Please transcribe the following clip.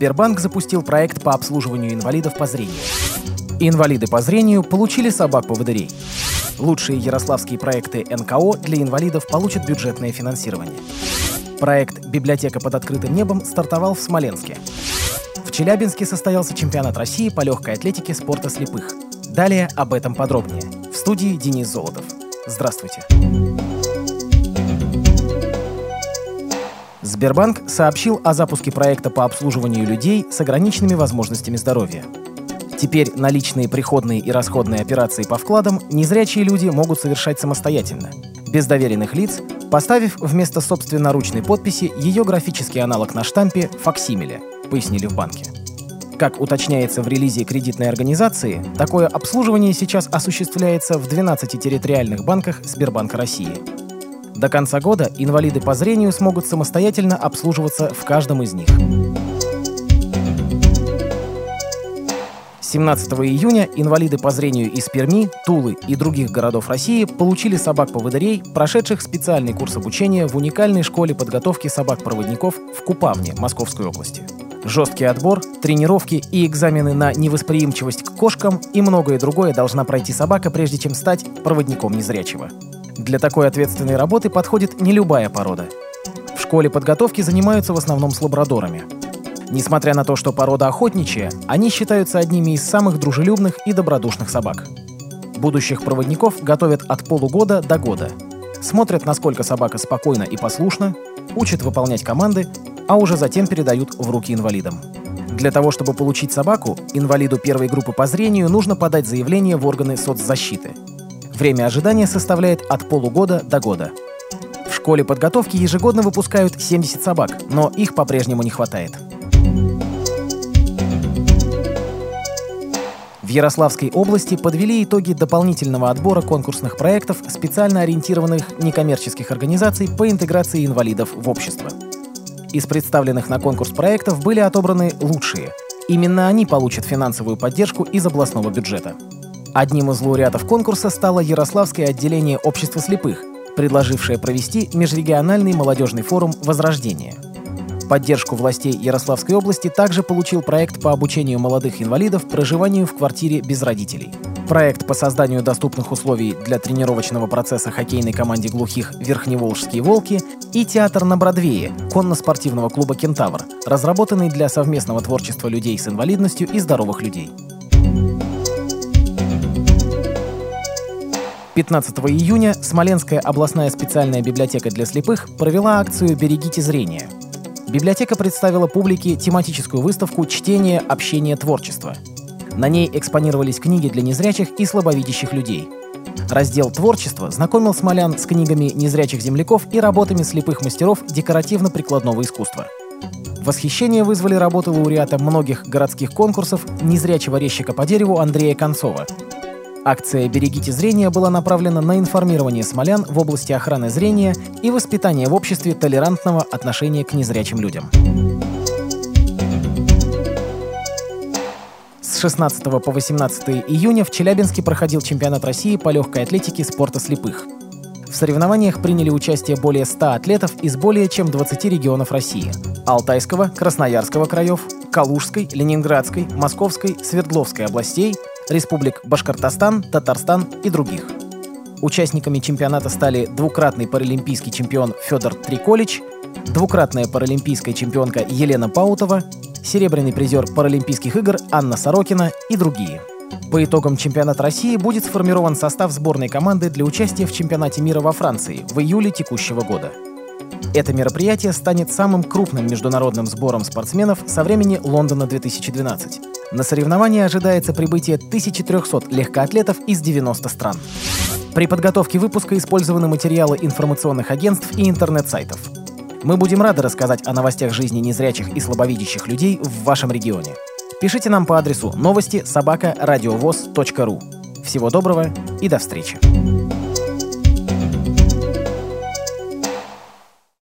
Сбербанк запустил проект по обслуживанию инвалидов по зрению. Инвалиды по зрению получили собак-поводырей. Лучшие ярославские проекты НКО для инвалидов получат бюджетное финансирование. Проект «Библиотека под открытым небом» стартовал в Смоленске. В Челябинске состоялся чемпионат России по легкой атлетике спорта слепых. Далее об этом подробнее. В студии Денис Золотов. Здравствуйте. Сбербанк сообщил о запуске проекта по обслуживанию людей с ограниченными возможностями здоровья. Теперь наличные приходные и расходные операции по вкладам незрячие люди могут совершать самостоятельно, без доверенных лиц, поставив вместо собственноручной подписи ее графический аналог на штампе «факсимиле», пояснили в банке. Как уточняется в релизе кредитной организации, такое обслуживание сейчас осуществляется в 12 территориальных банках Сбербанка России. До конца года инвалиды по зрению смогут самостоятельно обслуживаться в каждом из них. 17 июня инвалиды по зрению из Перми, Тулы и других городов России получили собак-поводырей, прошедших специальный курс обучения в уникальной школе подготовки собак-проводников в Купавне Московской области. Жесткий отбор, тренировки и экзамены на невосприимчивость к кошкам и многое другое должна пройти собака, прежде чем стать проводником незрячего. Для такой ответственной работы подходит не любая порода. В школе подготовки занимаются в основном с лабрадорами – Несмотря на то, что порода охотничья, они считаются одними из самых дружелюбных и добродушных собак. Будущих проводников готовят от полугода до года. Смотрят, насколько собака спокойна и послушна, учат выполнять команды, а уже затем передают в руки инвалидам. Для того, чтобы получить собаку, инвалиду первой группы по зрению нужно подать заявление в органы соцзащиты. Время ожидания составляет от полугода до года. В школе подготовки ежегодно выпускают 70 собак, но их по-прежнему не хватает. В Ярославской области подвели итоги дополнительного отбора конкурсных проектов специально ориентированных некоммерческих организаций по интеграции инвалидов в общество. Из представленных на конкурс проектов были отобраны лучшие. Именно они получат финансовую поддержку из областного бюджета. Одним из лауреатов конкурса стало Ярославское отделение общества слепых, предложившее провести межрегиональный молодежный форум «Возрождение», Поддержку властей Ярославской области также получил проект по обучению молодых инвалидов проживанию в квартире без родителей. Проект по созданию доступных условий для тренировочного процесса хоккейной команде глухих «Верхневолжские волки» и театр на Бродвее конно-спортивного клуба «Кентавр», разработанный для совместного творчества людей с инвалидностью и здоровых людей. 15 июня Смоленская областная специальная библиотека для слепых провела акцию «Берегите зрение», библиотека представила публике тематическую выставку «Чтение, общение, творчество». На ней экспонировались книги для незрячих и слабовидящих людей. Раздел «Творчество» знакомил смолян с книгами незрячих земляков и работами слепых мастеров декоративно-прикладного искусства. Восхищение вызвали работы лауреата многих городских конкурсов незрячего резчика по дереву Андрея Концова – Акция «Берегите зрение» была направлена на информирование смолян в области охраны зрения и воспитание в обществе толерантного отношения к незрячим людям. С 16 по 18 июня в Челябинске проходил чемпионат России по легкой атлетике спорта слепых. В соревнованиях приняли участие более 100 атлетов из более чем 20 регионов России – Алтайского, Красноярского краев, Калужской, Ленинградской, Московской, Свердловской областей, республик Башкортостан, Татарстан и других. Участниками чемпионата стали двукратный паралимпийский чемпион Федор Триколич, двукратная паралимпийская чемпионка Елена Паутова, серебряный призер Паралимпийских игр Анна Сорокина и другие. По итогам чемпионата России будет сформирован состав сборной команды для участия в чемпионате мира во Франции в июле текущего года. Это мероприятие станет самым крупным международным сбором спортсменов со времени Лондона 2012. На соревнования ожидается прибытие 1300 легкоатлетов из 90 стран. При подготовке выпуска использованы материалы информационных агентств и интернет-сайтов. Мы будем рады рассказать о новостях жизни незрячих и слабовидящих людей в вашем регионе. Пишите нам по адресу новости собака ру. Всего доброго и до встречи.